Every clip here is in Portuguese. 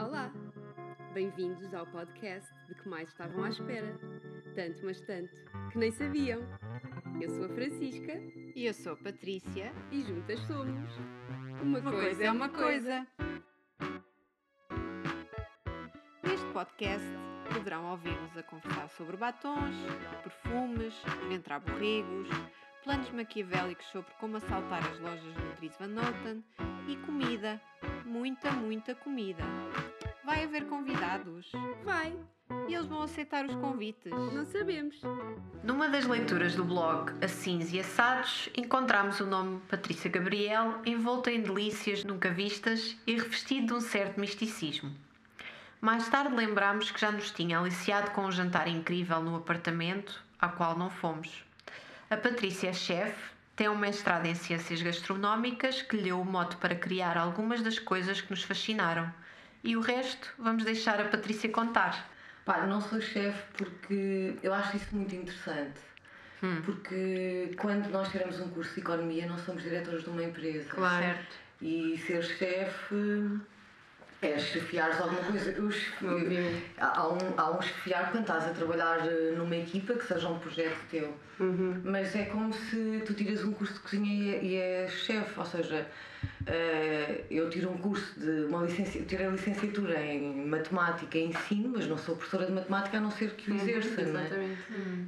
Olá! Bem-vindos ao podcast de que mais estavam à espera. Tanto, mas tanto, que nem sabiam. Eu sou a Francisca E eu sou a Patrícia. e juntas somos. Uma, Uma coisa é uma coisa. Neste podcast poderão ouvir-nos a conversar sobre batons, perfumes, ventre borregos, planos maquiavélicos sobre como assaltar as lojas do Dries Van Noten e comida, muita, muita comida. Vai haver convidados Vai! e eles vão aceitar os convites. Não sabemos. Numa das leituras do blog Assins e Assados, encontramos o nome Patrícia Gabriel envolto em delícias nunca vistas e revestido de um certo misticismo. Mais tarde lembrámos que já nos tinha aliciado com um jantar incrível no apartamento, ao qual não fomos. A Patrícia é chefe, tem um mestrado em Ciências Gastronómicas que lhe deu o mote para criar algumas das coisas que nos fascinaram. E o resto vamos deixar a Patrícia contar. Pá, não sou chefe porque eu acho isso muito interessante. Porque quando nós tiramos um curso de economia, não somos diretores de uma empresa. Certo. E ser chefe é chefiares alguma coisa. Obviamente. há, um, há um chefiar quando estás a trabalhar eh, numa equipa que seja um projeto teu. Mas é como se tu tiras um curso de cozinha e é, é chefe, ou seja, eh, eu tiro um curso de uma licencia, eu tirei a licenciatura em matemática e ensino, mas não sou professora de matemática a não ser que o exerça, não é? Exatamente.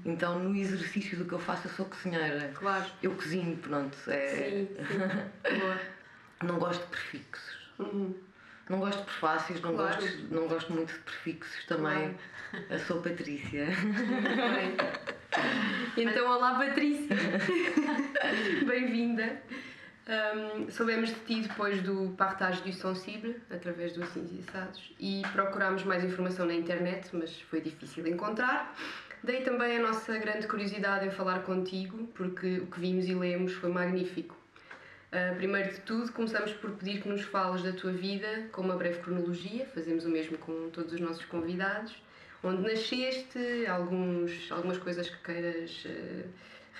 Então no exercício do que eu faço eu sou cozinheira. Claro. Eu cozinho, pronto. É, Sim, sim. Boa. Não gosto de prefixos. Uhum. Não gosto de prefácios, não, Claro. gosto, não gosto muito de prefixos também. Eu sou Patrícia. Então, olá Patrícia! Bem-vinda! Um, soubemos de ti depois do Partage du Sensible, através do Assins e Assados, e procurámos mais informação na internet, mas foi difícil encontrar. Daí também a nossa grande curiosidade em falar contigo, porque o que vimos e lemos foi magnífico. Uh, primeiro de tudo, começamos por pedir que nos fales da tua vida com uma breve cronologia, fazemos o mesmo com todos os nossos convidados, onde nasceste, alguns, algumas coisas que queiras uh,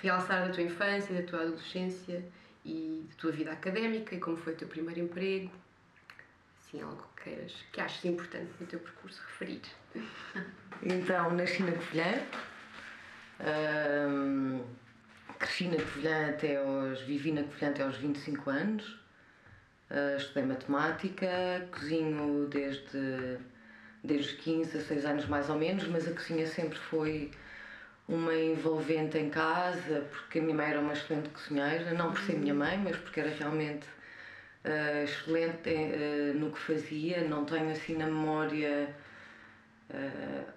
realçar da tua infância, da tua adolescência e da tua vida académica e como foi o teu primeiro emprego, assim, algo que queiras, que aches importante no teu percurso referir. Então, nasci na Covilhã. Cresci na Covilhã até aos... Vivi na Covilhã até aos 25 anos. Ah, estudei matemática, cozinho desde, desde os 15 a 6 anos mais ou menos, mas a cozinha sempre foi uma envolvente em casa, porque a minha mãe era uma excelente cozinheira, não por ser minha mãe, mas porque era realmente ah, excelente eh, no que fazia. Não tenho assim na memória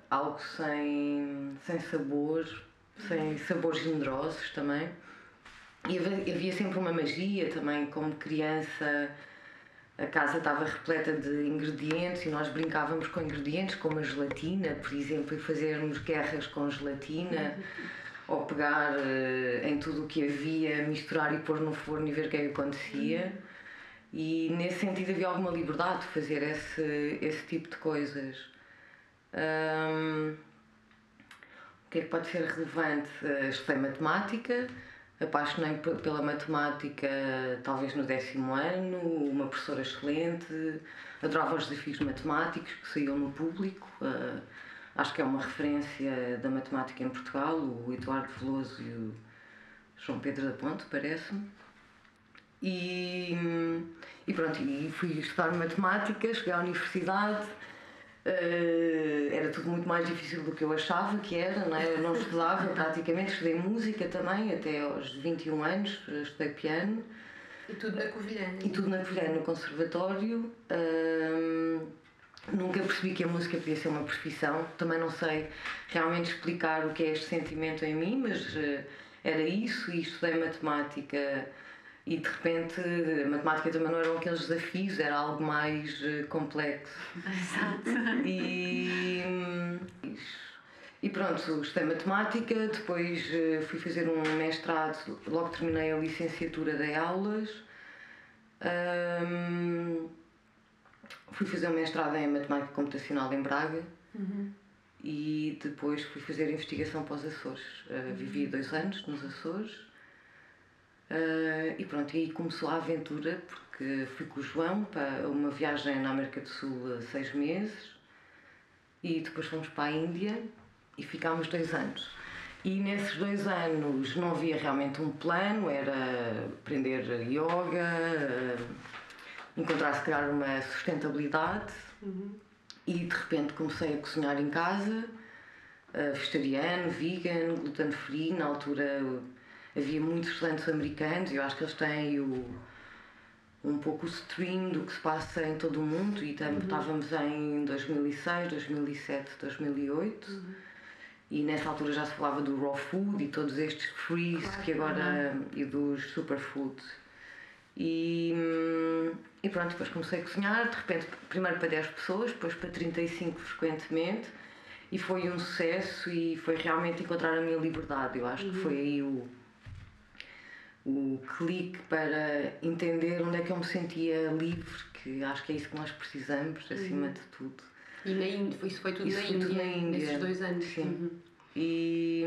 algo sem, sem sabor, sem sabores generosos também. E havia, sempre uma magia também, como criança. A casa estava repleta de ingredientes e nós brincávamos com ingredientes, como a gelatina, por exemplo, e fazermos guerras com gelatina, ou pegar eh, em tudo o que havia, misturar e pôr no forno e ver o que é que acontecia. E nesse sentido havia alguma liberdade de fazer esse, esse tipo de coisas. O que é que pode ser relevante? Eh, Estudei matemática, apaixonei pe- pela matemática talvez no décimo ano, uma professora excelente, adorava os desafios matemáticos que saíam no público. eh, acho que é uma referência da matemática em Portugal, o Eduardo Veloso e o João Pedro da Ponte, parece-me. E, e pronto, e fui estudar matemática, cheguei à universidade, eh, era tudo muito mais difícil do que eu achava que era, não é? eu não estudava praticamente, estudei música também, até aos 21 anos, estudei piano. E tudo na Covilhã. E tudo na Covilhã, no conservatório. Hum, nunca percebi que a música podia ser uma profissão. Também não sei realmente explicar o que é este sentimento em mim, mas eh, era isso e estudei matemática. E de repente a matemática também não eram aqueles desafios, era algo mais eh, complexo. Exato. E, hum, e pronto, estudei matemática, depois eh, fui fazer um mestrado, logo terminei a licenciatura de aulas. Hum, fui fazer um mestrado em matemática computacional em Braga e depois fui fazer investigação para os Açores. Eh, vivi dois anos nos Açores. Uh, e pronto, aí começou a aventura, porque fui com o João para uma viagem na América do Sul seis meses e depois fomos para a Índia e ficámos dois anos. E nesses dois anos não havia realmente um plano, era aprender yoga, encontrar se calhar uma sustentabilidade uhum. e de repente comecei a cozinhar em casa, vegetariano, vegan, gluten free, na altura havia muitos restaurantes americanos, eu acho que eles têm o, um pouco o stream do que se passa em todo o mundo e uhum. estávamos em 2006, 2007, 2008 uhum. e nessa altura já se falava do raw food e todos estes freeze claro. que agora uhum. e dos superfoods e, e pronto, depois comecei a cozinhar, de repente primeiro para 10 pessoas, depois para 35 frequentemente e foi um sucesso e foi realmente encontrar a minha liberdade, eu acho que foi aí o o clique para entender onde é que eu me sentia livre, que acho que é isso que nós precisamos, acima uhum. de tudo. E na Índia, isso foi tudo, isso na, foi Índia, tudo na Índia, nesses dois anos. Sim. Uhum. E,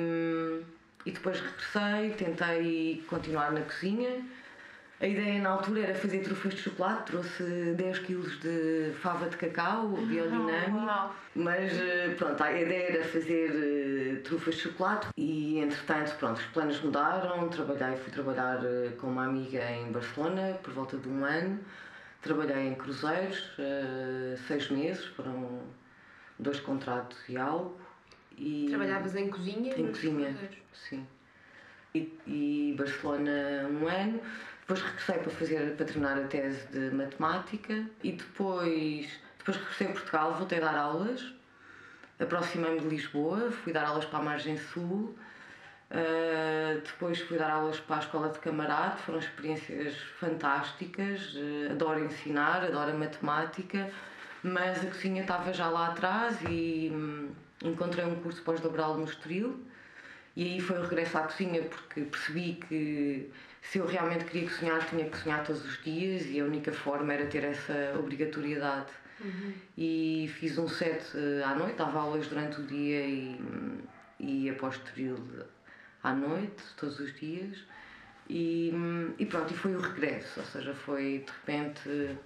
e depois regressei, tentei continuar na cozinha a ideia na altura era fazer trufas de chocolate, trouxe 10 kg de fava de cacau biodinâmico, oh, mas eh, pronto, a ideia era fazer uh, trufas de chocolate e entretanto pronto, os planos mudaram, trabalhei, fui trabalhar uh, com uma amiga em Barcelona por volta de um ano, trabalhei em cruzeiros, seis meses, foram dois contratos e algo. E Trabalhavas em cozinha? Em cozinha, sim. E, e Barcelona um ano depois regressei para fazer para terminar a tese de matemática e depois depois regressei a Portugal, voltei a dar aulas, aproximei-me de Lisboa, fui dar aulas para a Margem Sul, uh, depois fui dar aulas para a Escola de Camarade, foram experiências fantásticas, uh, adoro ensinar, adoro a matemática, mas a cozinha estava já lá atrás e hum, encontrei um curso pós-laboral no Estoril. E aí foi o regresso à cozinha porque percebi que se eu realmente queria cozinhar, tinha que cozinhar todos os dias e a única forma era ter essa obrigatoriedade. Uhum. E fiz um set uh, à noite, dava aulas durante o dia e, e após período à noite, todos os dias. E, e pronto, e foi o regresso, ou seja, foi de repente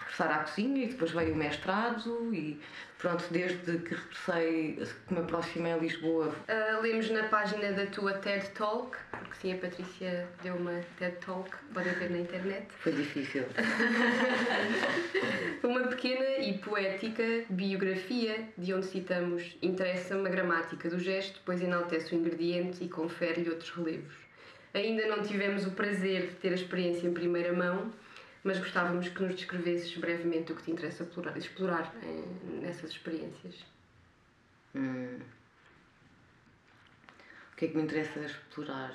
regressar à cozinha e depois veio o mestrado e pronto, desde que regressei, que me aproximei a Lisboa. Uh, lemos na página da tua TED Talk, porque sim, a Patrícia deu uma TED Talk, podem ver na internet. Foi difícil. uma pequena e poética biografia, de onde citamos interessa-me a gramática do gesto, pois enaltece o ingrediente e confere-lhe outros relevos. Ainda não tivemos o prazer de ter a experiência em primeira mão, mas gostávamos que nos descrevesses brevemente o que te interessa explorar, explorar eh, nessas experiências. Hum. O que é que me interessa explorar?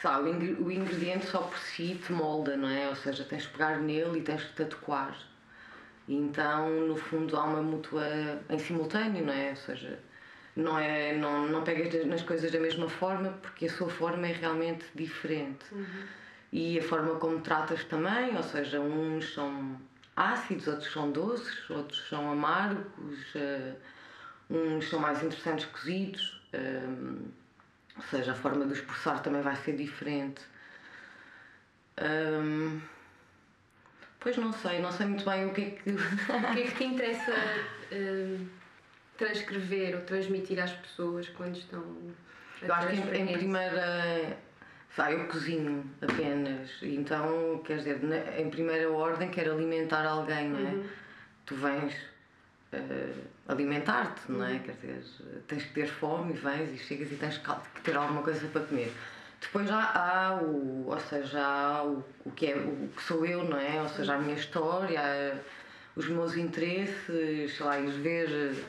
Sabe, o ingrediente só por si te molda, não é? Ou seja, tens de pegar nele e tens de te adequar. E então, no fundo, há uma mútua em simultâneo, não é? Ou seja, não, é, não, não pegas nas coisas da mesma forma porque a sua forma é realmente diferente. Uhum e a forma como tratas também, ou seja, uns são ácidos, outros são doces, outros são amargos, uh, uns são mais interessantes cozidos, uh, ou seja, a forma de os processar também vai ser diferente. Um, pois não sei, não sei muito bem o que é que. o que é que te interessa uh, transcrever ou transmitir às pessoas quando estão. Eu acho que em, em primeira Pá, eu cozinho apenas, então, quer dizer, em primeira ordem quero alimentar alguém, não é? Uhum. Tu vens uh, alimentar-te, não é? Uhum. Quer dizer, tens que ter fome e vens e chegas e tens que ter alguma coisa para comer. Depois já há o, ou seja, há o, o que é o que sou eu, não é? Ou seja, a minha história, os meus interesses, sei lá, ir ver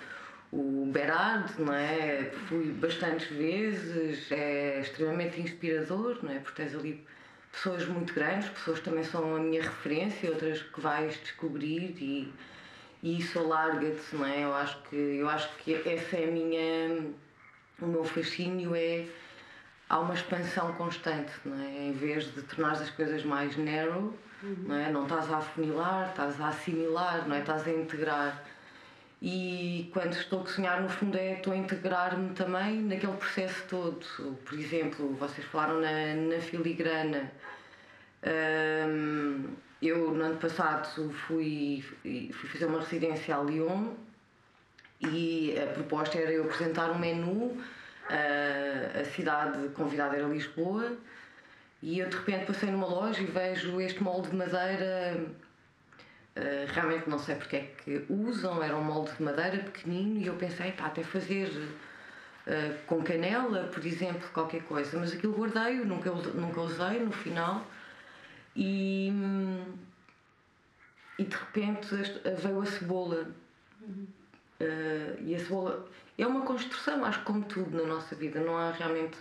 o Berard, não é? Fui bastantes vezes, é extremamente inspirador, não é? Porque tens ali pessoas muito grandes, pessoas que também são a minha referência, outras que vais descobrir e, e isso alarga-te, não é? Eu acho que eu acho que essa é a minha o meu fascínio é há uma expansão constante, não é? Em vez de tornar as coisas mais narrow, uhum. não é? Não estás a afunilar, estás a assimilar, não é? Estás a integrar e quando estou a cozinhar, no fundo, é estou a integrar-me também naquele processo todo. Por exemplo, vocês falaram na, na filigrana. Um, eu, no ano passado, fui, fui fazer uma residência a Lyon e a proposta era eu apresentar um menu. Uh, a cidade convidada era Lisboa e eu de repente passei numa loja e vejo este molde de madeira Uh, realmente não sei porque é que usam, era um molde de madeira pequenino e eu pensei, pá, até fazer uh, com canela, por exemplo, qualquer coisa, mas aquilo guardei, nunca, nunca usei no final e, e de repente veio a cebola. Uh, e a cebola é uma construção, acho que como tudo na nossa vida, não há realmente.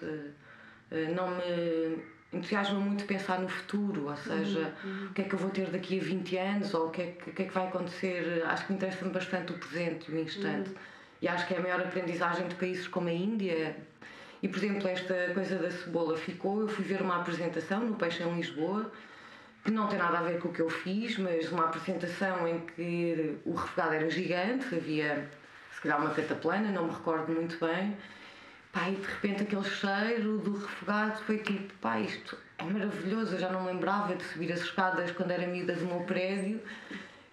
não me entusiasma muito pensar no futuro, ou seja, uhum, uhum. o que é que eu vou ter daqui a 20 anos ou o que é que, que, é que vai acontecer. Acho que me interessa-me bastante o presente e o instante. Uhum. E acho que é a maior aprendizagem de países como a Índia. E, por exemplo, esta coisa da cebola ficou. Eu fui ver uma apresentação no Peixe em Lisboa, que não tem nada a ver com o que eu fiz, mas uma apresentação em que o refogado era gigante, havia se calhar uma cataplana, não me recordo muito bem E de repente aquele cheiro do refogado foi tipo, pá, isto é maravilhoso. Eu já não lembrava de subir as escadas quando era miúda do meu prédio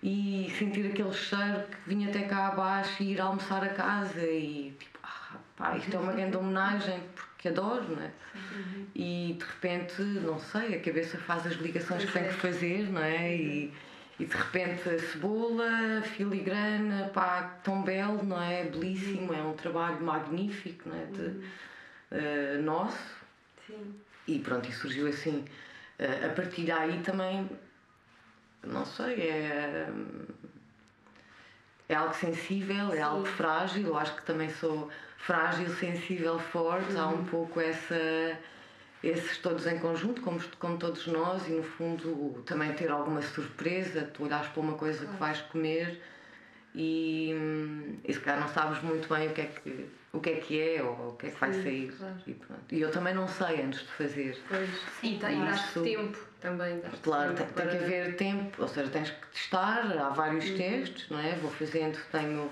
e sentir aquele cheiro que vinha até cá abaixo e ir almoçar a casa e tipo, ah, pá, isto é uma grande homenagem porque adoro, não é? E de repente, não sei, a cabeça faz as ligações que tem que fazer, não é? E, e de repente a cebola, filigrana, pá, tão belo, não é? Belíssimo, é um trabalho magnífico, não é? De, uh, nosso. Sim. E pronto, e surgiu assim. Uh, a partir daí também, não sei, é. É algo sensível, é Sim. algo frágil. Eu acho que também sou frágil, sensível, forte. Uhum. Há um uhum. pouco essa esses todos em conjunto, como, como todos nós, e no fundo também ter alguma surpresa, tu olhas para uma coisa que vais comer e, e se calhar não sabes muito bem o que é que, o que, é, que é ou o que é que vai Sim, sair. Claro. E, e, eu também não sei antes de fazer. Pois. Sim, tem, isso, tempo também. Claro, tem, para... tem, que haver tempo, ou seja, tens que testar, há vários uhum. testes, não é? Vou fazendo, tenho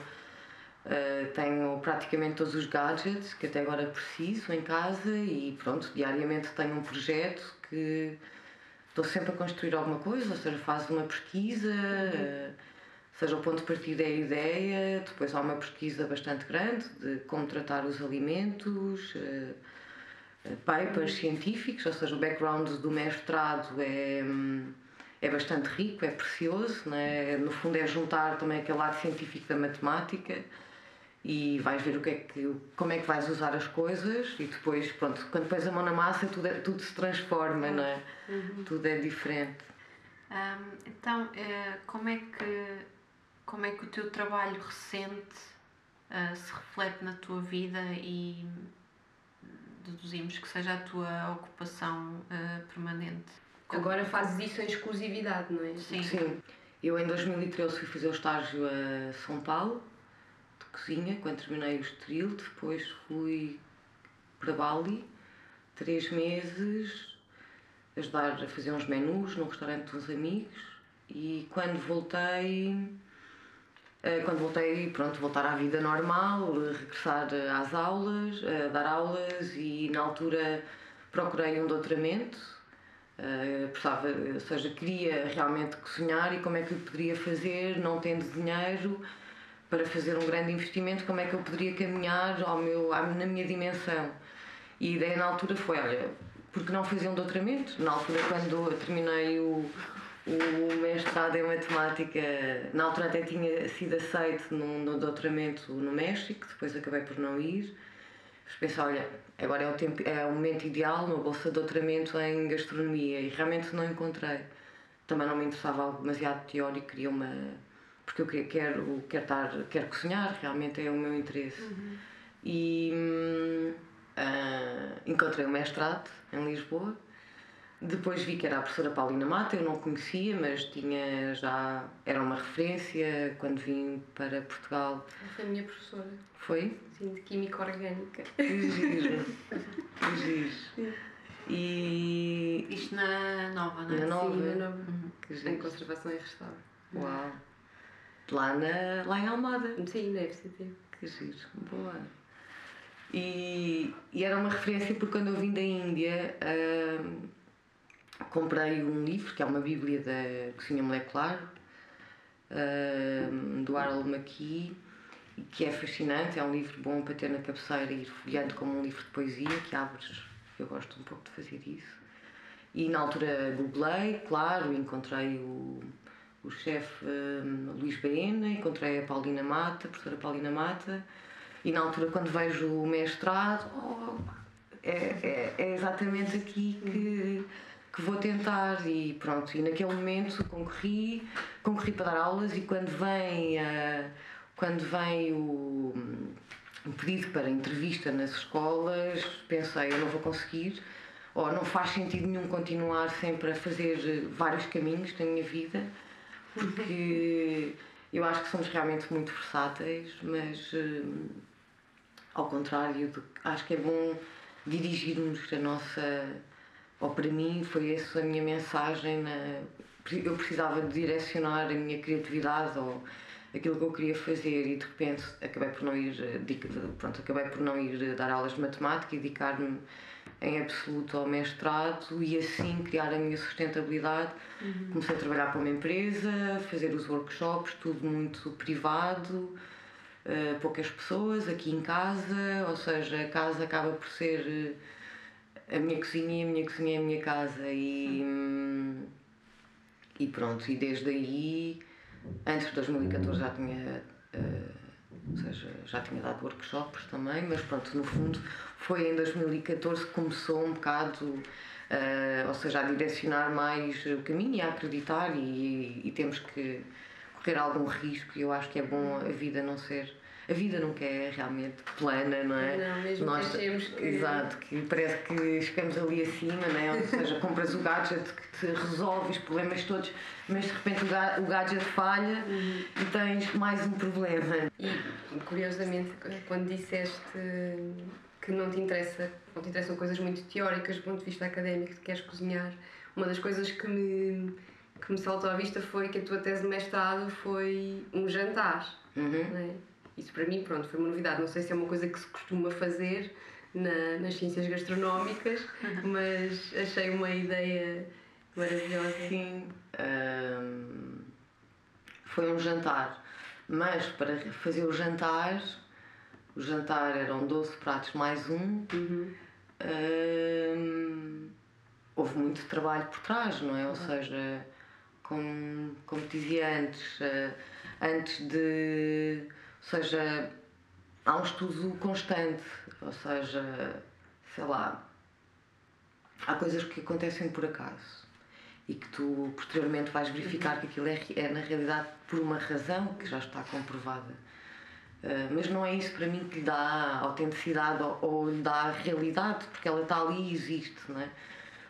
Uh, tenho praticamente todos os gadgets que até agora preciso em casa e pronto, diariamente tenho um projeto que estou sempre a construir alguma coisa, ou seja, faço uma pesquisa, uh, seja o ponto de partida é a ideia, depois há uma pesquisa bastante grande de como tratar os alimentos, uh, papers científicos, ou seja, o background do mestrado é. É bastante rico, é precioso, né? no fundo é juntar também aquele lado científico da matemática e vais ver o que é que, como é que vais usar as coisas e depois, pronto, quando pões a mão na massa tudo, é, tudo se transforma, não é? Uhum. Tudo é diferente. Um, então, uh, como, é que, como é que o teu trabalho recente uh, se reflete na tua vida e deduzimos que seja a tua ocupação uh, permanente? Agora fazes isso em exclusividade, não é? Sim. Sim. Eu em 2013 fui fazer o estágio a São Paulo cozinha quando terminei o Estoril, depois fui para Bali, três meses, ajudar a fazer uns menus num restaurante dos amigos e quando voltei eh, quando voltei, pronto, voltar à vida normal, regressar às aulas, dar aulas e na altura procurei um doutoramento, uh, precisava, ou seja, queria realmente cozinhar e como é que eu poderia fazer, não tendo dinheiro, para fazer um grande investimento, como é que eu poderia caminhar ao meu, na minha dimensão. E a ideia na altura foi, olha, porque não fazer um doutoramento? Na altura, quando terminei o, o mestrado em matemática, na altura até tinha sido aceito no doutoramento no México, depois acabei por não ir. Mas pensei, olha, agora é o, tempo, é o momento ideal, uma bolsa de doutoramento em gastronomia, e realmente não encontrei. Também não me interessava algo demasiado teórico, queria uma porque eu quero, quero, estar, quero cozinhar, realmente é o meu interesse. Uhum. E uh, encontrei o mestrado em Lisboa. Depois vi que era a professora Paulina Mata, eu não conhecia, mas tinha já. era uma referência quando vim para Portugal. Foi a minha professora. Foi? Sim, de Química Orgânica. Que giro. que giro. E. Isto na nova, não é? Na nova. Sim, na nova. Uhum. Em conservação e restauro. Uau! Lá, na, lá em Almada. Sim, na FCT. Que giro, boa. E, e era uma referência porque quando eu vim da Índia hum, comprei um livro que é uma bíblia da cozinha molecular hum, do Harold McKee que é fascinante, é um livro bom para ter na cabeceira e ir folheando como um livro de poesia que abres, eu gosto um pouco de fazer isso e na altura googlei, claro, encontrei o, o chefe hum, Luís Baena, encontrei a Paulina Mata, a professora Paulina Mata. E na altura, quando vejo o mestrado, oh, é, é, é, exatamente aqui que, que vou tentar. E pronto, e naquele momento concorri, concorri para dar aulas e quando vem, uh, quando vem o, pedido para entrevista nas escolas, pensei, eu não vou conseguir. Ou não faz sentido nenhum continuar sempre a fazer vários caminhos na minha vida, porque eu acho que somos realmente muito versáteis, mas hum, ao contrário, do, acho que é bom dirigirmos a nossa. Ou para mim foi essa a minha mensagem. Na, eu precisava de direcionar a minha criatividade ou aquilo que eu queria fazer e de repente acabei por não ir pronto acabei por não ir dar aulas de matemática e dedicar-me em absoluto ao mestrado e assim criar a minha sustentabilidade uhum. comecei a trabalhar para uma empresa fazer os workshops tudo muito privado uh, poucas pessoas aqui em casa, ou seja, a casa acaba por ser uh, a minha cozinha a minha cozinha é a minha casa e, um, e pronto, e desde aí, antes de 2014 já tinha, uh, ou seja, já tinha dado workshops também, mas pronto, no fundo foi em 2014 que começou um bocado Uh, ou seja, a direcionar mais o caminho e a acreditar e, e, temos que correr algum risco e eu acho que é bom a vida não ser a vida nunca é realmente plana, não é? Não, mesmo Nós, achemos que... Exato, que parece que chegamos ali acima, não é? Ou seja, compras o gadget que te resolve os problemas todos, mas de repente o gadget falha uhum. e tens mais um problema. E, curiosamente, quando disseste que não te interessa, não te interessam coisas muito teóricas do ponto de vista académico, que queres cozinhar, uma das coisas que me que me saltou à vista foi que a tua tese de mestrado foi um jantar. Uhum. É? Isso para mim, pronto, foi uma novidade. Não sei se é uma coisa que se costuma fazer na, nas ciências gastronómicas, mas achei uma ideia maravilhosa. Sim, hum, foi um jantar. Mas para fazer o jantar, o jantar eram 12 pratos mais um. Uhum. Hum, houve muito trabalho por trás, não é? Ou seja, como, como dizia antes, uh, antes de. Ou seja, há um estudo constante, ou seja, sei lá, há coisas que acontecem por acaso e que tu posteriormente vais verificar que aquilo é, é na realidade por uma razão que já está comprovada. Uh, mas não é isso para mim que lhe dá autenticidade ou, ou lhe dá realidade, porque ela está ali e existe, não é?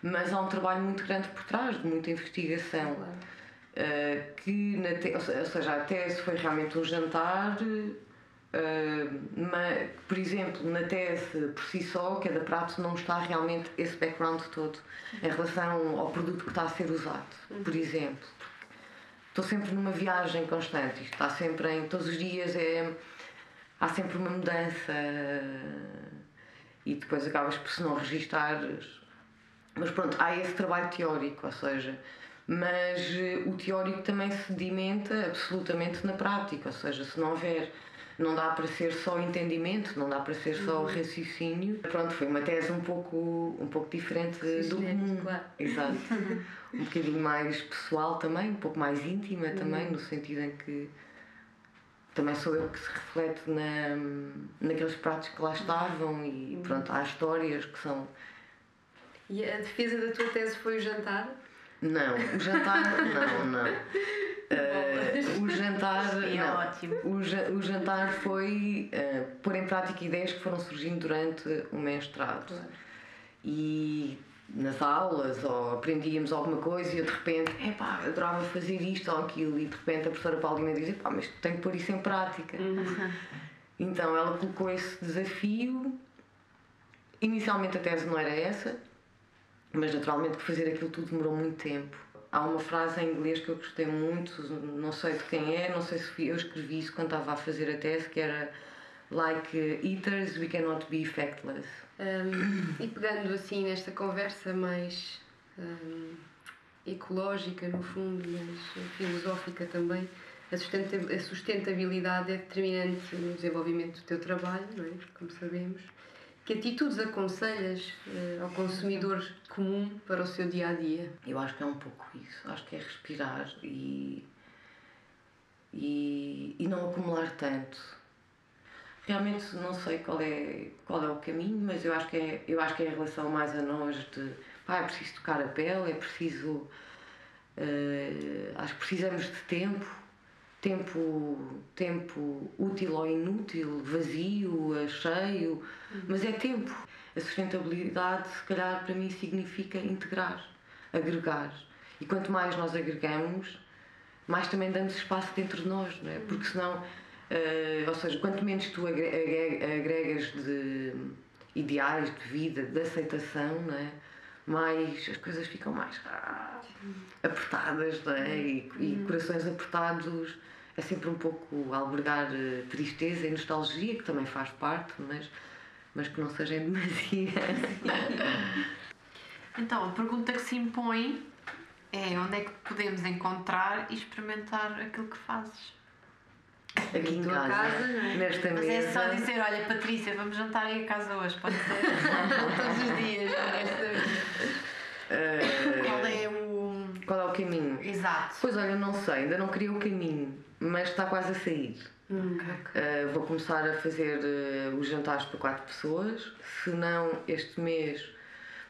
mas há um trabalho muito grande por trás, de muita investigação. Uh, que na te... ou seja, a tese foi realmente um jantar, uh, mas, por exemplo, na tese por si só, cada prato não está realmente esse background todo em relação ao produto que está a ser usado, por exemplo. Estou sempre numa viagem constante, isto está sempre em. todos os dias é. Há sempre uma mudança e depois acabas por se não registares mas pronto, há esse trabalho teórico, ou seja, mas eh, o teórico também se sedimenta absolutamente na prática, ou seja, se não houver não dá para ser só entendimento, não dá para ser só uhum. raciocínio. Pronto, foi uma tese um pouco, um pouco diferente do comum. Claro. Exato. um bocadinho mais pessoal também, um pouco mais íntima também, uhum. no sentido em que também sou eu que se reflete na, naqueles pratos que lá estavam e uhum. pronto, há histórias que são e a defesa da tua tese foi o jantar? Não, o jantar não, não. Uh, o jantar é não. ótimo. O, o jantar foi uh, pôr em prática ideias que foram surgindo durante o mestrado. Claro. E nas aulas ou aprendíamos alguma coisa e eu de repente, epá, adorava fazer isto ou aquilo e de repente a professora Paulina dizia, pá, mas tenho que pôr isso em prática. Uhum. Então ela colocou esse desafio. Inicialmente a tese não era essa, mas naturalmente que fazer aquilo tudo demorou muito tempo. há uma frase em inglês que eu gostei muito, não sei de quem é, não sei se fui, eu escrevi isso quando estava a fazer a tese, que era Like eaters, we cannot be factless. Um, e pegando assim nesta conversa mais um, ecológica, no fundo, mas filosófica também, a sustentabilidade é determinante no desenvolvimento do teu trabalho, não é? como sabemos. Que atitudes aconselhas uh, ao consumidor comum para o seu dia a dia? Eu acho que é um pouco isso. Acho que é respirar e, e, e não acumular tanto. Realmente não sei qual é, qual é o caminho, mas eu acho que é, eu acho que é em relação mais a nós de pá, é preciso tocar a pele, é preciso. Uh, acho que precisamos de tempo tempo, tempo útil ou inútil, vazio, cheio, uhum. mas é tempo. A sustentabilidade, se calhar, para mim significa integrar, agregar. E quanto mais nós agregamos, mais também damos espaço dentro de nós, não é? Uhum. Porque senão, uh, ou seja, quanto menos tu agregas de ideais de vida, de aceitação, não é? mais as coisas ficam mais ah, apertadas não é? e, e uhum. corações apertados é sempre um pouco albergar eh, tristeza e nostalgia, que também faz parte, mas, mas que não seja em demasia. então, a pergunta que se impõe é onde é que podemos encontrar e experimentar aquilo que fazes? Aqui em casa, casa é? nesta Mas mesa. é só dizer, olha Patrícia, vamos jantar aí a casa hoje, pode ser todos os dias, uh, Qual é o. Qual é o caminho? Exato. Pois olha, não sei, ainda não queria o caminho mas está quase a sair. Okay. uh, vou começar a fazer uh, os jantares para quatro pessoas, se não este mês,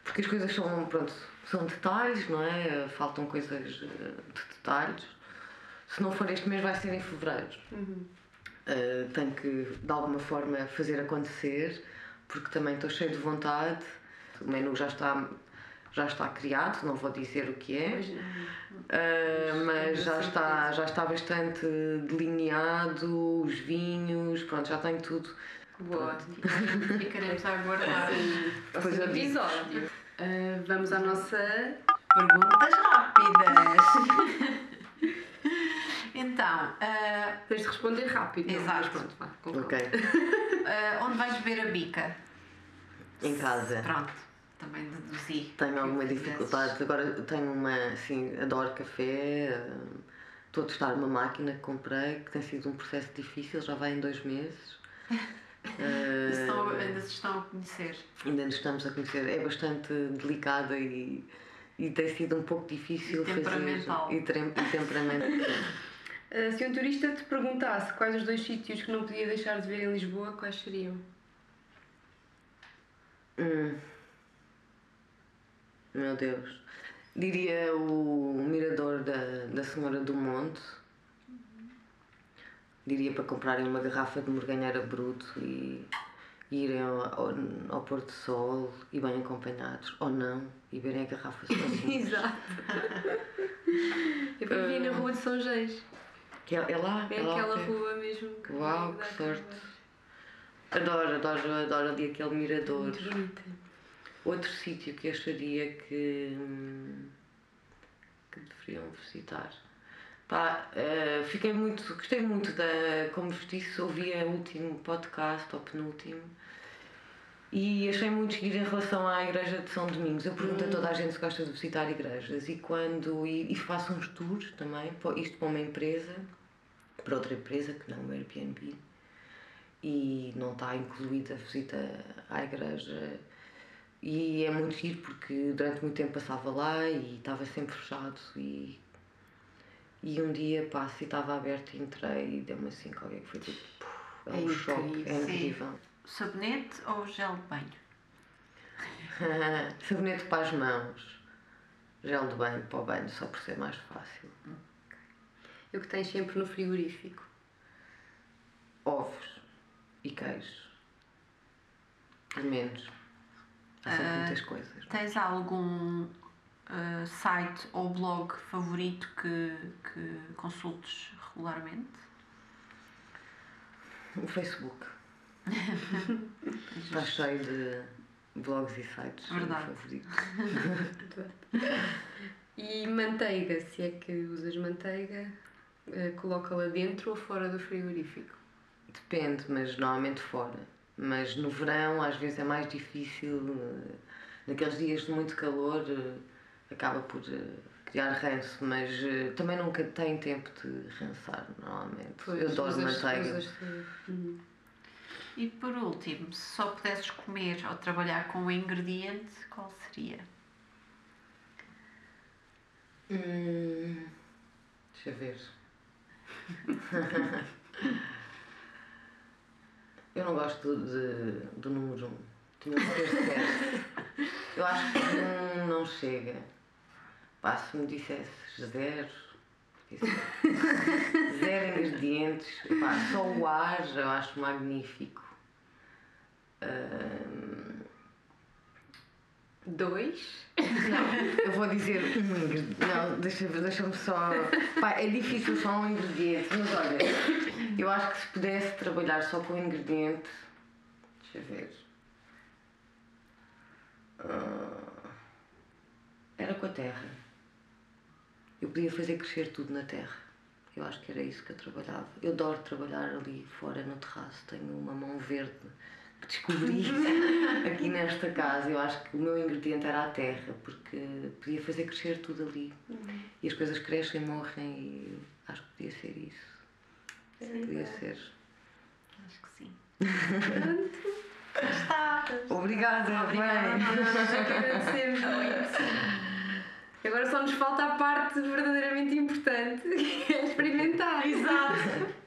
porque as coisas são, pronto, são detalhes, não é? Faltam coisas de detalhes. Se não for este mês, vai ser em fevereiro. Uhum. tenho que, de alguma forma, fazer acontecer, porque também estou cheio de vontade. O menu já está já está criado, não vou dizer o que é, uh, mas já está, já está bastante delineado, os vinhos, pronto, já tenho tudo. Boa, ficaremos a aguardar depois o episódio. Uh, vamos à nossa perguntas rápidas. então, uh, tens de responder rápido. Exato. Pronto, vá, ok. Uh, onde vais beber a bica? Em casa. Pronto também deduzi. Tenho alguma dificuldade. Agora tenho uma, assim, adoro café. Estou a testar uma máquina que comprei, que tem sido um processo difícil, já vai em dois meses. uh, ainda se estão a conhecer. Ainda nos estamos a conhecer. É bastante delicada e, e tem sido um pouco difícil e temperamental. fazer. E, e temperamental. uh, se um turista te perguntasse quais os dois sítios que não podia deixar de ver em Lisboa, quais seriam? Hum. Meu Deus. Diria o mirador da, da Senhora do Monte. Diria para comprarem uma garrafa de morganheira bruto e, e irem ao, ao, ao pôr do sol e bem acompanhados. Ou não, e verem a garrafa sozinhos. Exato. Eu vivi na Rua de São Geis. Que é, é lá? É, é lá, aquela rua mesmo. Que Uau, que sorte. Adoro, adoro, adoro ali aquele mirador. Muito bonita. Outro sítio que acharia que, que deveriam visitar. Pá, uh, fiquei muito, gostei muito da, como vos disse, ouvi o último podcast, ou penúltimo, e achei muito giro em relação à igreja de São Domingos. Eu pergunto a toda a gente se gosta de visitar igrejas e quando e, e faço uns tours também, isto para uma empresa, para outra empresa que não o Airbnb, e não está incluída a visita à igreja e é muito giro porque durante muito tempo passava lá e estava sempre fechado e, e um dia passo e estava aberto e entrei e deu-me assim qualquer que foi tipo. É um é choque, é incrível. Sabonete ou gel de banho? Sabonete para as mãos, gel de banho para o banho, só por ser mais fácil. E o que tens sempre no frigorífico? Ovos e queijo. Menos. Há sempre uh, muitas coisas. Tens algum uh, site ou blog favorito que, que consultes regularmente? O Facebook. Está cheio de blogs e sites Verdade. favoritos. E manteiga, se é que usas manteiga, uh, coloca-la dentro ou fora do frigorífico? Depende, mas normalmente fora. Mas no verão às vezes é mais difícil, uh, naqueles dias de muito calor uh, acaba por criar ranço, mas também nunca tem tempo de rançar normalmente. Pois, Eu adoro manteiga. Uhum. E por último, se só pudesses comer ou trabalhar com um ingrediente, qual seria? Hum, deixa eu ver. eu não gosto de, do número 1. Um. Tinha que ser certo. Eu acho que um não chega. Pá, se me dissesses zero, zero ingredientes, pá, só o ar eu acho magnífico. Um, Dois? Não, eu vou dizer um Não, deixa-me deixa só. Pá, é difícil só um ingrediente, mas olha, eu acho que se pudesse trabalhar só com um ingrediente. Deixa eu ver. Uh, era com a terra. Eu podia fazer crescer tudo na terra. Eu acho que era isso que eu trabalhava. Eu adoro trabalhar ali fora no terraço. Tenho uma mão verde que descobri aqui nesta casa. Eu acho que o meu ingrediente era a terra, porque podia fazer crescer tudo ali. Uhum. E as coisas crescem, morrem e acho que podia ser isso. Podia é. ser. Acho que sim. Pronto. Está. Obrigada, Obrigada. Nós agradecemos muito. Agora só nos falta a parte verdadeiramente importante, que é experimentar. Exato.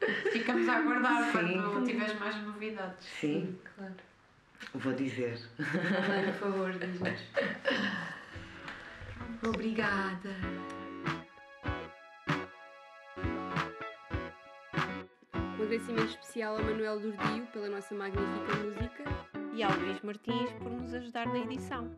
Ficamos a aguardar Sim. quando tiveres mais novidades. Sim, claro. Vou dizer. Por favor, diz-nos. Obrigada. Um agradecimento especial ao Manuel Durdio pela nossa magnífica música e ao Luís Martins por nos ajudar na edição.